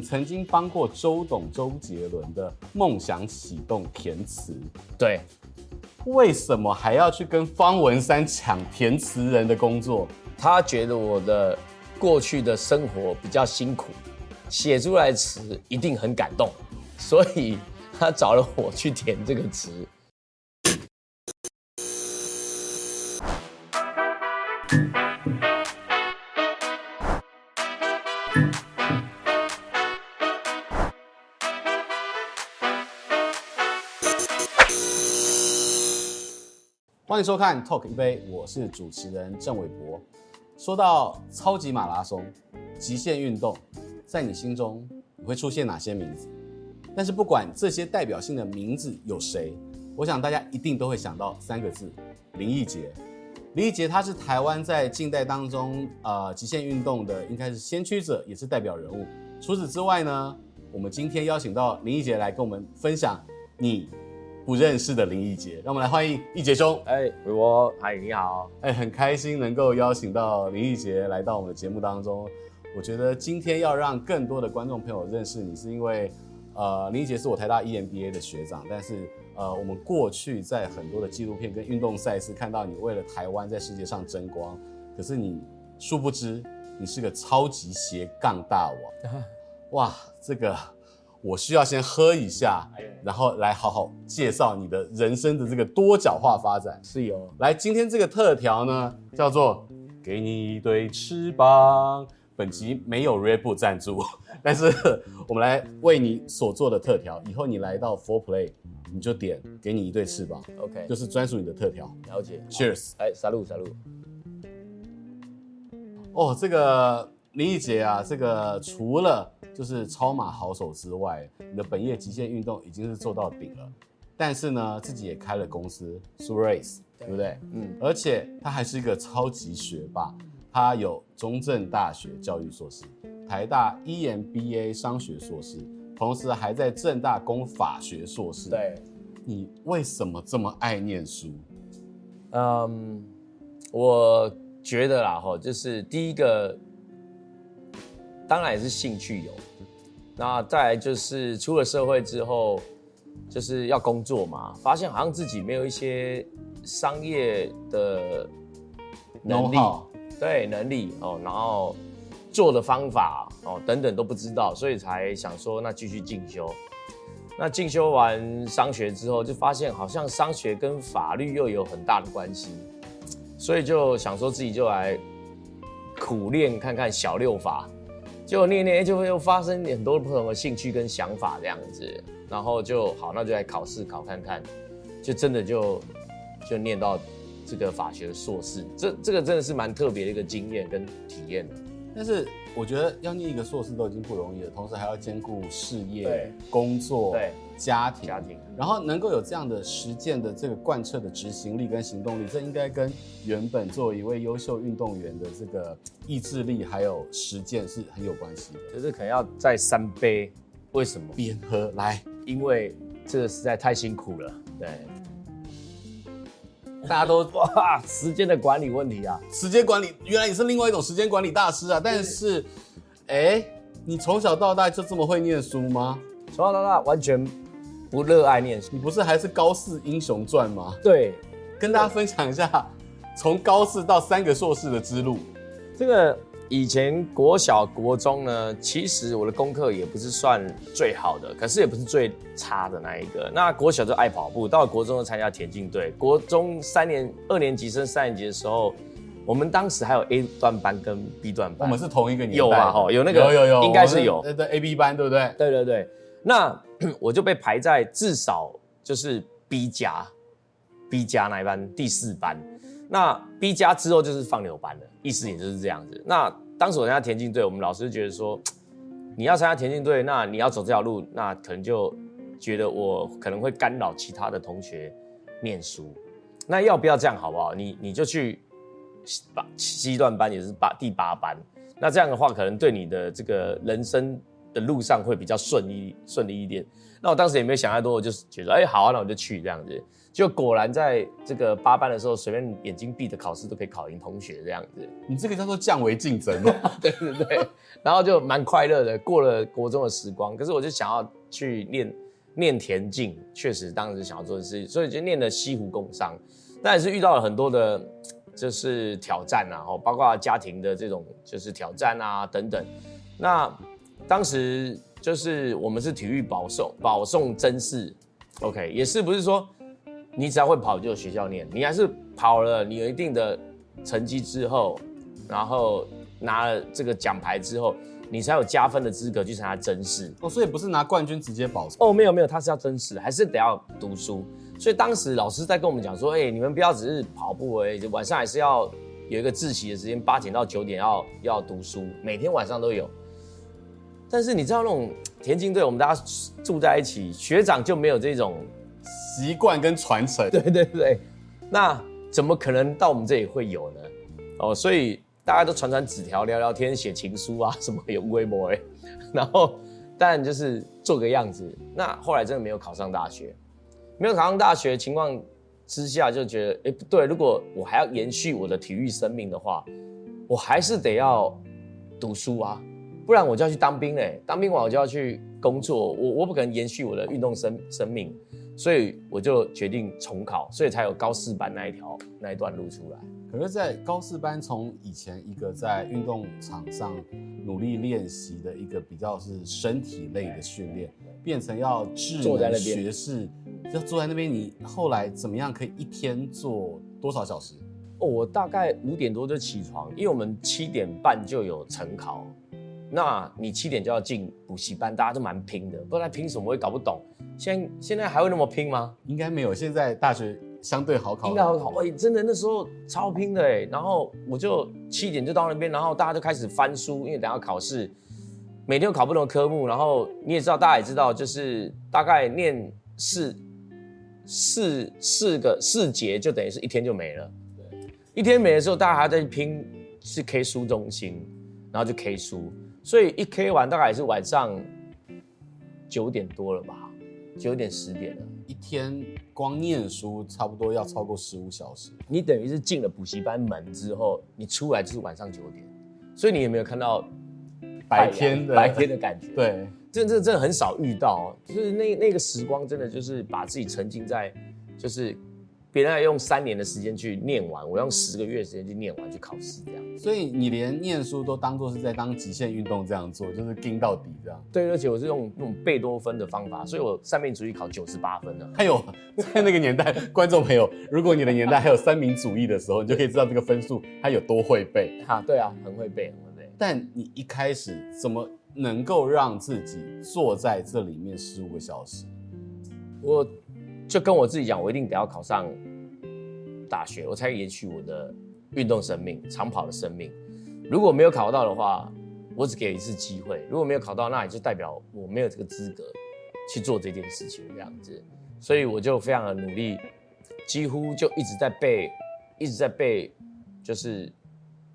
你曾经帮过周董周杰伦的《梦想启动》填词，对，为什么还要去跟方文山抢填词人的工作？他觉得我的过去的生活比较辛苦，写出来词一定很感动，所以他找了我去填这个词。欢迎收看 Talk 一杯，我是主持人郑伟博。说到超级马拉松、极限运动，在你心中你会出现哪些名字？但是不管这些代表性的名字有谁，我想大家一定都会想到三个字：林义杰。林义杰他是台湾在近代当中呃极限运动的应该是先驱者，也是代表人物。除此之外呢，我们今天邀请到林义杰来跟我们分享你。不认识的林奕杰，让我们来欢迎奕杰兄。哎，伟博，嗨，你好。哎，很开心能够邀请到林奕杰来到我们的节目当中。我觉得今天要让更多的观众朋友认识你，是因为，呃，林奕杰是我台大 EMBA 的学长，但是，呃，我们过去在很多的纪录片跟运动赛事看到你为了台湾在世界上争光，可是你殊不知你是个超级斜杠大王。哇，这个。我需要先喝一下，然后来好好介绍你的人生的这个多角化发展。是有，来，今天这个特调呢，叫做“给你一对翅膀”。本集没有 Red Bull 赞助，但是我们来为你所做的特调。以后你来到 Four Play，你就点“给你一对翅膀 ”，OK，就是专属你的特调。了解，Cheers！哎，Salud，Salud。哦，这个林义杰啊，这个除了就是超马好手之外，你的本业极限运动已经是做到顶了，但是呢，自己也开了公司 Super-Race，对不对？嗯，而且他还是一个超级学霸，他有中正大学教育硕士，台大 EMBA 商学硕士，同时还在正大攻法学硕士。对，你为什么这么爱念书？嗯，我觉得啦，哈，就是第一个，当然也是兴趣有。那再来就是出了社会之后，就是要工作嘛，发现好像自己没有一些商业的能力，对能力哦，然后做的方法哦等等都不知道，所以才想说那继续进修。那进修完商学之后，就发现好像商学跟法律又有很大的关系，所以就想说自己就来苦练看看小六法。就念念，就会又发生很多不同的兴趣跟想法这样子，然后就好，那就来考试考看看，就真的就就念到这个法学硕士，这这个真的是蛮特别的一个经验跟体验。的。但是我觉得要念一个硕士都已经不容易了，同时还要兼顾事业、工作、对家庭、家庭，然后能够有这样的实践的这个贯彻的执行力跟行动力，这应该跟原本作为一位优秀运动员的这个意志力还有实践是很有关系的。就是可能要再三杯，为什么？边喝来，因为这个实在太辛苦了，对。大家都 哇，时间的管理问题啊，时间管理原来你是另外一种时间管理大师啊！但是，哎、欸，你从小到大就这么会念书吗？从小到大完全不热爱念书，你不是还是高四英雄传吗？对，跟大家分享一下从高四到三个硕士的之路。这个。以前国小国中呢，其实我的功课也不是算最好的，可是也不是最差的那一个。那国小就爱跑步，到了国中就参加田径队。国中三年二年级升三年级的时候，我们当时还有 A 段班跟 B 段班，我们是同一个年代。有啊，哈，有那个，有有有，应该是有。对 A B 班对不对？对对对。那我就被排在至少就是 B 加，B 加那一班第四班。那 B 加之后就是放牛班了，意思也就是这样子。那当时我参加田径队，我们老师觉得说，你要参加田径队，那你要走这条路，那可能就觉得我可能会干扰其他的同学念书。那要不要这样好不好？你你就去八七段班，也是八第八班。那这样的话，可能对你的这个人生的路上会比较顺利顺利一点。那我当时也没有想太多，我就是觉得，哎，好啊，那我就去这样子。就果然在这个八班的时候，随便眼睛闭着考试都可以考赢同学这样子。你这个叫做降维竞争 对对对。然后就蛮快乐的，过了国中的时光。可是我就想要去练练田径，确实当时想要做的事，所以就念了西湖工商。但也是遇到了很多的，就是挑战啊，包括家庭的这种就是挑战啊等等。那当时就是我们是体育保送，保送甄试，OK，也是不是说。你只要会跑就有学校念，你还是跑了，你有一定的成绩之后，然后拿了这个奖牌之后，你才有加分的资格去参加甄试。哦，所以不是拿冠军直接保送？哦，没有没有，他是要甄试，还是得要读书。所以当时老师在跟我们讲说，哎、欸，你们不要只是跑步而已，晚上还是要有一个自习的时间，八点到九点要要读书，每天晚上都有。但是你知道那种 田径队，我们大家住在一起，学长就没有这种。习惯跟传承，对对对，那怎么可能到我们这里会有呢？哦，所以大家都传传纸条、聊聊天、写情书啊，什么有规模哎，然后但就是做个样子。那后来真的没有考上大学，没有考上大学情况之下，就觉得哎不对，如果我还要延续我的体育生命的话，我还是得要读书啊，不然我就要去当兵嘞。当兵完我就要去工作，我我不可能延续我的运动生生命。所以我就决定重考，所以才有高四班那一条那一段路出来。可是，在高四班，从以前一个在运动场上努力练习的一个比较是身体类的训练，变成要智能学士，要坐在那边。你后来怎么样可以一天做多少小时？哦，我大概五点多就起床，因为我们七点半就有晨考。那你七点就要进补习班，大家都蛮拼的，不知道拼什么，我也搞不懂。现在现在还会那么拼吗？应该没有，现在大学相对好考。应该好考，哎，真的那时候超拼的哎。然后我就七点就到那边，然后大家就开始翻书，因为等下考试，每天有考不同的科目。然后你也知道，大家也知道，就是大概念四四四个四节，就等于是一天就没了。对，一天没的时候，大家还在拼是 K 书中心，然后就 K 书。所以一 K 完大概也是晚上九点多了吧，九点十点了。一天光念书差不多要超过十五小时。你等于是进了补习班门之后，你出来就是晚上九点，所以你有没有看到白天的白天的感觉？对，这这真的很少遇到，就是那那个时光真的就是把自己沉浸在就是。别人要用三年的时间去念完，我用十个月的时间去念完去考试，这样。所以你连念书都当做是在当极限运动这样做，就是盯到底这样。对，而且我是用那种贝多芬的方法，所以我三民主义考九十八分了。还 有在那个年代，观众朋友，如果你的年代还有三民主义的时候，你就可以知道这个分数它有多会背。哈，对啊，很会背，很会背。但你一开始怎么能够让自己坐在这里面十五个小时？我。就跟我自己讲，我一定得要考上大学，我才延续我的运动生命、长跑的生命。如果没有考到的话，我只给一次机会。如果没有考到，那也就代表我没有这个资格去做这件事情，这样子。所以我就非常的努力，几乎就一直在背，一直在背，就是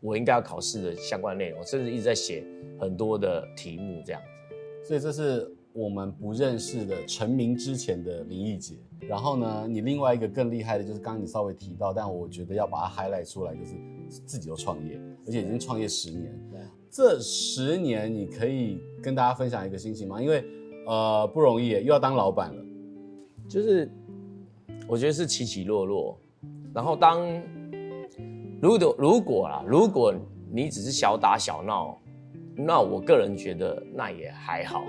我应该要考试的相关内容，甚至一直在写很多的题目这样子。所以这是。我们不认识的成名之前的林义杰，然后呢，你另外一个更厉害的就是刚刚你稍微提到，但我觉得要把它 highlight 出来，就是自己都创业，而且已经创业十年。对，这十年你可以跟大家分享一个心情吗？因为呃不容易，又要当老板了，就是我觉得是起起落落。然后当如果如果啊，如果你只是小打小闹，那我个人觉得那也还好。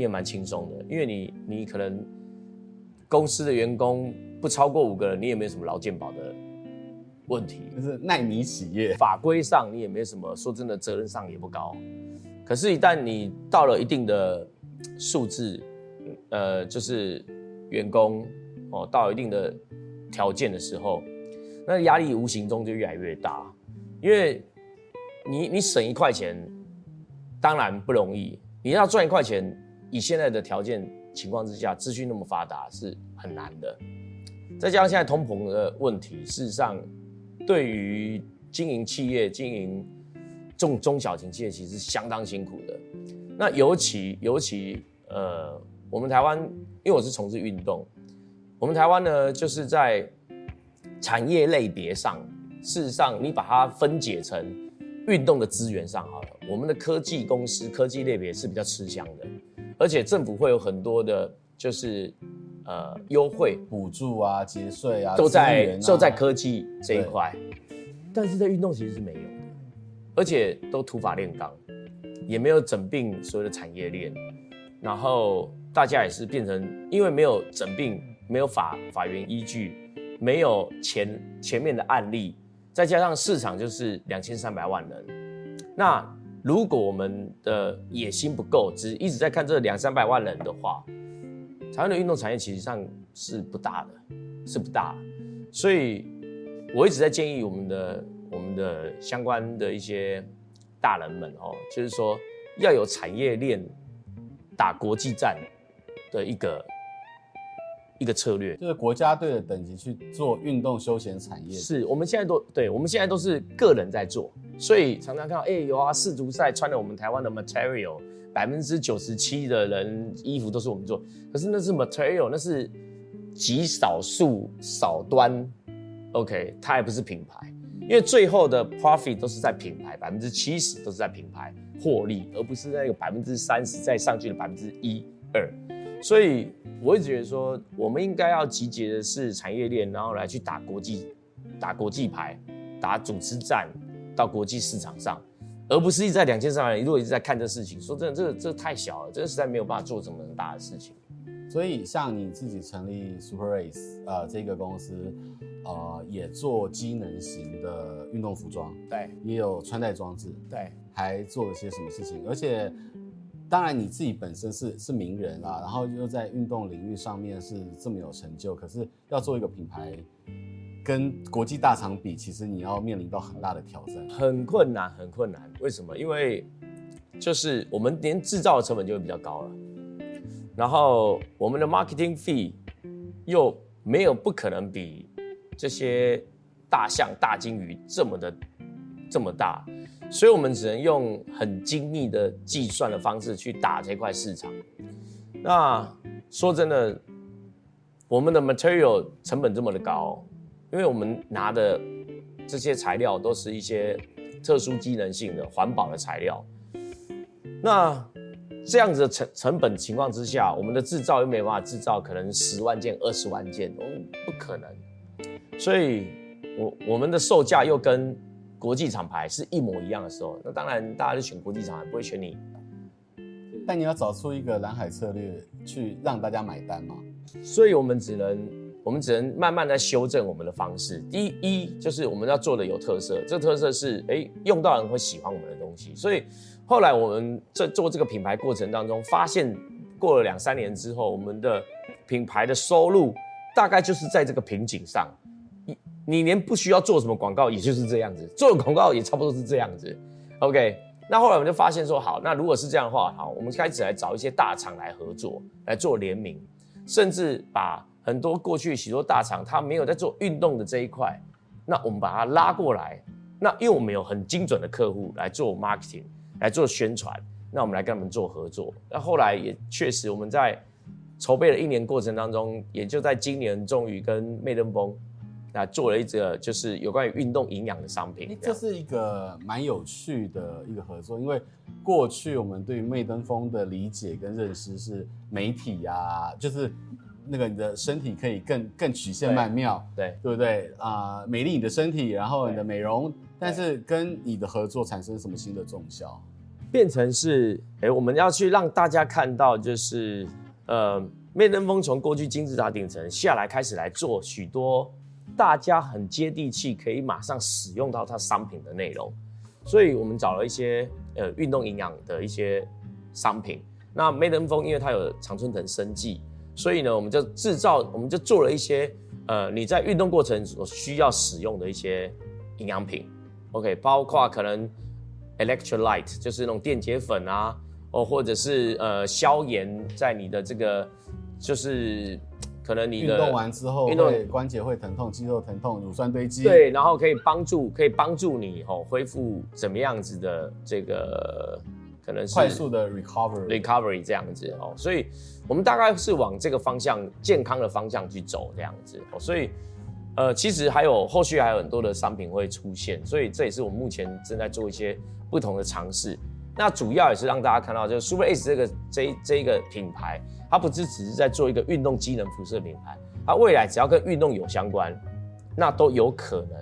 你也蛮轻松的，因为你你可能公司的员工不超过五个人，你也没有什么劳健保的问题，就是耐米企业，法规上你也没什么，说真的责任上也不高。可是，一旦你到了一定的数字，呃，就是员工哦，到一定的条件的时候，那压力无形中就越来越大，因为你你省一块钱当然不容易，你要赚一块钱。以现在的条件情况之下，资讯那么发达是很难的。再加上现在通膨的问题，事实上对于经营企业、经营中中小型企业，其实是相当辛苦的。那尤其尤其呃，我们台湾，因为我是从事运动，我们台湾呢，就是在产业类别上，事实上你把它分解成运动的资源上好了，我们的科技公司科技类别是比较吃香的，而且政府会有很多的，就是呃优惠。补助啊、节税啊，都在都、啊、在科技这一块，但是在运动其实是没有的，而且都土法炼钢。也没有整并所有的产业链，然后大家也是变成，因为没有整并，没有法法源依据，没有前前面的案例，再加上市场就是两千三百万人，那如果我们的野心不够，只一直在看这两三百万人的话，台湾的运动产业其实上是不大的，是不大，所以我一直在建议我们的我们的相关的一些。大人们哦，就是说要有产业链打国际战的一个一个策略，就是国家队的等级去做运动休闲产业。是我们现在都对，我们现在都是个人在做，所以常常看到哎、欸、有啊，世足赛穿了我们台湾的 material，百分之九十七的人衣服都是我们做，可是那是 material，那是极少数少端，OK，它还不是品牌。因为最后的 profit 都是在品牌，百分之七十都是在品牌获利，而不是那个百分之三十再上去的百分之一二。所以我一直觉得说，我们应该要集结的是产业链，然后来去打国际、打国际牌、打组织战到国际市场上，而不是一直在两千三百人，如果一直在看这事情，说真的，这这太小了，这个实在没有办法做这么大的事情。所以，像你自己成立 Super Race 呃这个公司，呃也做机能型的运动服装，对，也有穿戴装置，对，还做了些什么事情？而且，当然你自己本身是是名人啦，然后又在运动领域上面是这么有成就，可是要做一个品牌，跟国际大厂比，其实你要面临到很大的挑战，很困难，很困难。为什么？因为就是我们连制造的成本就会比较高了。然后我们的 marketing fee 又没有不可能比这些大象、大鲸鱼这么的这么大，所以我们只能用很精密的计算的方式去打这块市场。那说真的，我们的 material 成本这么的高，因为我们拿的这些材料都是一些特殊机能性的环保的材料，那。这样子的成成本情况之下，我们的制造又没办法制造可能十万件、二十万件，我们不可能。所以，我我们的售价又跟国际厂牌是一模一样的时候，那当然大家就选国际厂牌，不会选你。但你要找出一个蓝海策略去让大家买单嘛？所以我们只能我们只能慢慢的修正我们的方式。第一，就是我们要做的有特色，这个特色是哎用到人会喜欢我们的东西，所以。后来我们在做这个品牌过程当中，发现过了两三年之后，我们的品牌的收入大概就是在这个瓶颈上。你连不需要做什么广告，也就是这样子，做广告也差不多是这样子。OK，那后来我们就发现说，好，那如果是这样的话，好，我们开始来找一些大厂来合作，来做联名，甚至把很多过去许多大厂他没有在做运动的这一块，那我们把它拉过来。那因为我们有很精准的客户来做 marketing。来做宣传，那我们来跟他们做合作。那后来也确实，我们在筹备了一年过程当中，也就在今年终于跟媚登峰啊做了一个就是有关于运动营养的商品。这是一个蛮有趣的一个合作，因为过去我们对于媚登峰的理解跟认识是媒体啊，就是那个你的身体可以更更曲线曼妙，对对不对啊？呃，美丽你的身体，然后你的美容，但是跟你的合作产生什么新的重效？变成是，哎，我们要去让大家看到，就是，呃，麦登峰从过去金字塔顶层下来，开始来做许多大家很接地气，可以马上使用到它商品的内容。所以我们找了一些呃运动营养的一些商品。那媚登峰因为它有常春藤生技，所以呢，我们就制造，我们就做了一些呃你在运动过程所需要使用的一些营养品。OK，包括可能。Electrolyte 就是那种电解粉啊，哦，或者是呃消炎，在你的这个就是可能你的运动完之后，运动关节会疼痛、肌肉疼痛、乳酸堆积，对，然后可以帮助可以帮助你哦恢复怎么样子的这个可可能是快速的 recovery recovery 这样子哦，所以我们大概是往这个方向健康的方向去走这样子哦，所以呃，其实还有后续还有很多的商品会出现，所以这也是我们目前正在做一些不同的尝试。那主要也是让大家看到，就是 Super Ace 这个这这一个品牌，它不是只是在做一个运动机能辐射品牌，它未来只要跟运动有相关，那都有可能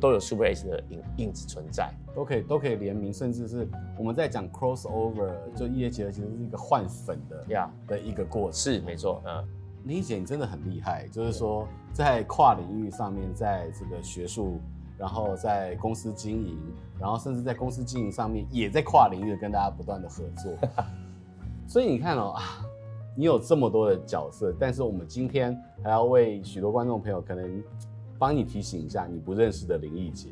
都有 Super Ace 的影影子存在。都可以都可以联名，甚至是我们在讲 crossover，就异业结合，其实是一个换粉的呀的一个过程。是没错，嗯，林姐你真的很厉害，就是说在跨领域上面，在这个学术，然后在公司经营，然后甚至在公司经营上面，也在跨领域的跟大家不断的合作。所以你看哦啊，你有这么多的角色，但是我们今天还要为许多观众朋友可能帮你提醒一下你不认识的林义杰。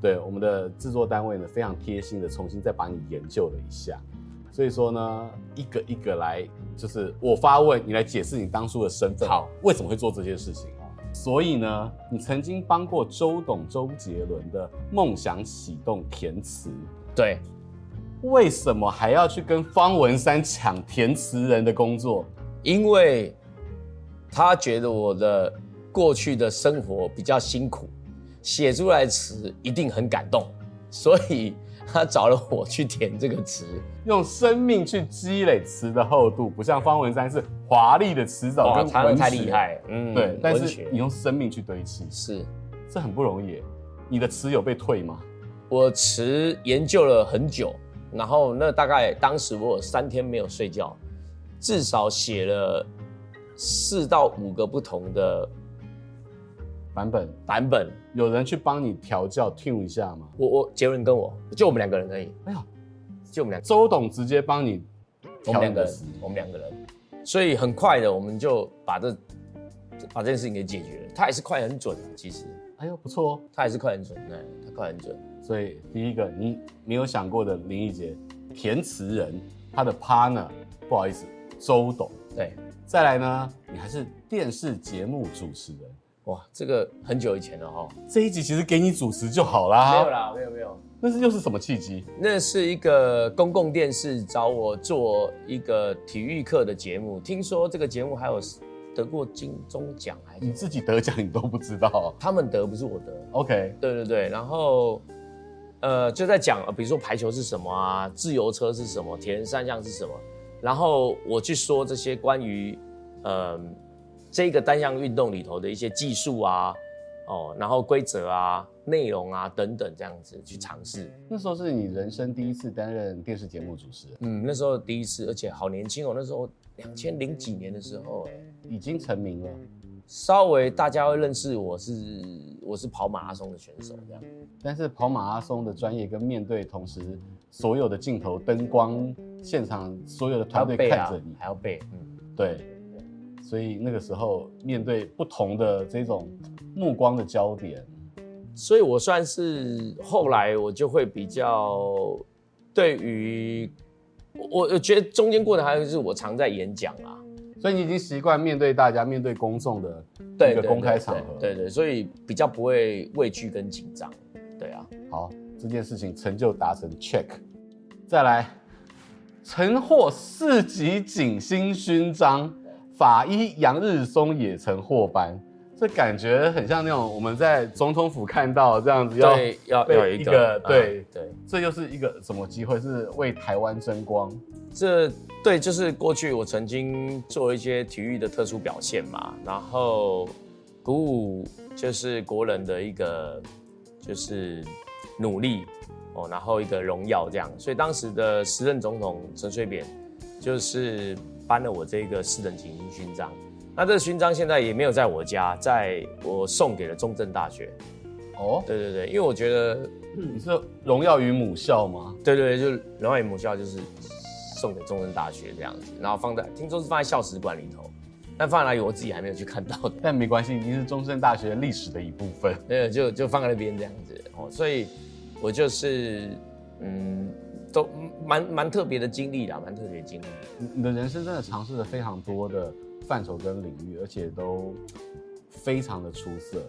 对我们的制作单位呢，非常贴心的重新再把你研究了一下，所以说呢，一个一个来，就是我发问，你来解释你当初的身份，好，为什么会做这些事情？所以呢，你曾经帮过周董周杰伦的梦想启动填词，对，为什么还要去跟方文山抢填词人的工作？因为他觉得我的过去的生活比较辛苦。写出来词一定很感动，所以他找了我去填这个词，用生命去积累词的厚度，不像方文山是华丽的词藻跟文学，太厉害，嗯，对，但是你用生命去堆砌，是，这很不容易。你的词有被退吗？我词研究了很久，然后那大概当时我有三天没有睡觉，至少写了四到五个不同的。版本版本，有人去帮你调教 tune 一下吗？我我杰伦跟我就我们两个人而已。哎呀，就我们两个，周董直接帮你调，我们两个人，我们两个人，所以很快的我们就把这把这件事情给解决了。他也是快很准，其实，哎呦不错哦，他也是快很准，对，他快很准。所以第一个你没有想过的林义杰填词人，他的 partner 不好意思，周董。对，再来呢，你还是电视节目主持人。哇，这个很久以前了哈。这一集其实给你主持就好啦。没有啦，没有没有。那是又是什么契机？那是一个公共电视找我做一个体育课的节目，听说这个节目还有得过金钟奖，还是你自己得奖你都不知道？他们得不是我得。OK，对对对。然后呃就在讲，比如说排球是什么啊，自由车是什么，铁人三项是什么，然后我去说这些关于呃。这个单项运动里头的一些技术啊，哦，然后规则啊、内容啊等等，这样子去尝试。那时候是你人生第一次担任电视节目主持人？嗯，那时候第一次，而且好年轻哦，那时候两千零几年的时候，已经成名了。稍微大家会认识我是我是跑马拉松的选手这样。但是跑马拉松的专业跟面对同时所有的镜头、灯光、现场所有的团队看着你，还要背，嗯，对。所以那个时候面对不同的这种目光的焦点，所以我算是后来我就会比较对于我我觉得中间过程还有就是我常在演讲啊，所以你已经习惯面对大家、面对公众的一个公开场合，对对，对，对，对，所以比较不会畏惧跟紧张，对啊。好，这件事情成就达成 check，再来，曾获四级景星勋章。法医杨日松也曾获颁，这感觉很像那种我们在总统府看到这样子要，要要一个，一个对、嗯、对，这又是一个什么机会？是为台湾争光？这对，就是过去我曾经做一些体育的特殊表现嘛，然后鼓舞就是国人的一个就是努力哦，然后一个荣耀这样，所以当时的时任总统陈水扁就是。颁了我这个四等景星勋章，那这个勋章现在也没有在我家，在我送给了中正大学。哦，对对对，因为我觉得你是荣耀于母校吗？对对对，就荣耀于母校，就是送给中正大学这样子，然后放在听说是放在校史馆里头，但放在哪里我自己还没有去看到的。但没关系，已经是中正大学历史的一部分。对，就就放在那边这样子哦，所以我就是嗯。都蛮蛮特别的经历啦，蛮特别的经历。你的人生真的尝试了非常多的范畴跟领域，而且都非常的出色。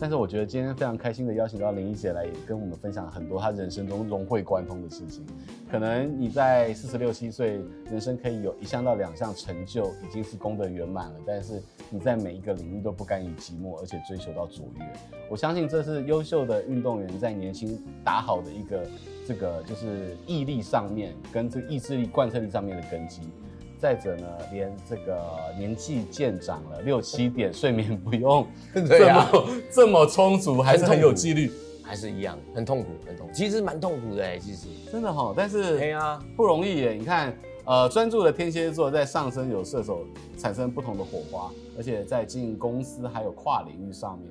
但是我觉得今天非常开心的邀请到林宜洁来，也跟我们分享很多她人生中融会贯通的事情。可能你在四十六七岁，人生可以有一项到两项成就，已经是功德圆满了。但是你在每一个领域都不甘于寂寞，而且追求到卓越。我相信这是优秀的运动员在年轻打好的一个这个就是毅力上面，跟这个意志力贯彻力上面的根基。再者呢，连这个年纪渐长了，六七点睡眠不用 这么、啊、这么充足，还是很有纪律，还是一样很痛苦，很痛苦。其实蛮痛苦的哎，其实真的哈，但是对啊，不容易耶。你看，呃，专注的天蝎座在上升有射手，产生不同的火花，而且在经营公司还有跨领域上面，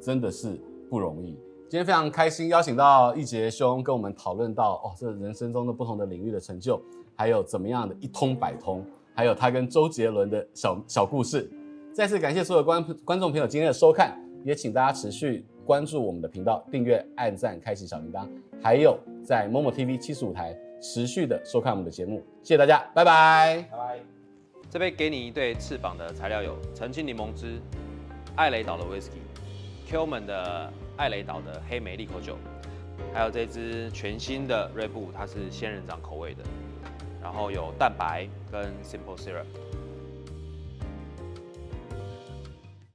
真的是不容易。今天非常开心，邀请到易杰兄跟我们讨论到哦，这人生中的不同的领域的成就。还有怎么样的一通百通，还有他跟周杰伦的小小故事。再次感谢所有观观众朋友今天的收看，也请大家持续关注我们的频道，订阅、按赞、开启小铃铛，还有在 Momo TV 七十五台持续的收看我们的节目。谢谢大家，拜拜，拜拜。这杯给你一对翅膀的材料有：澄清柠檬汁、艾雷岛的威士忌、Q 门的艾雷岛的黑莓利口酒，还有这支全新的瑞布，它是仙人掌口味的。然后有蛋白跟 simple syrup。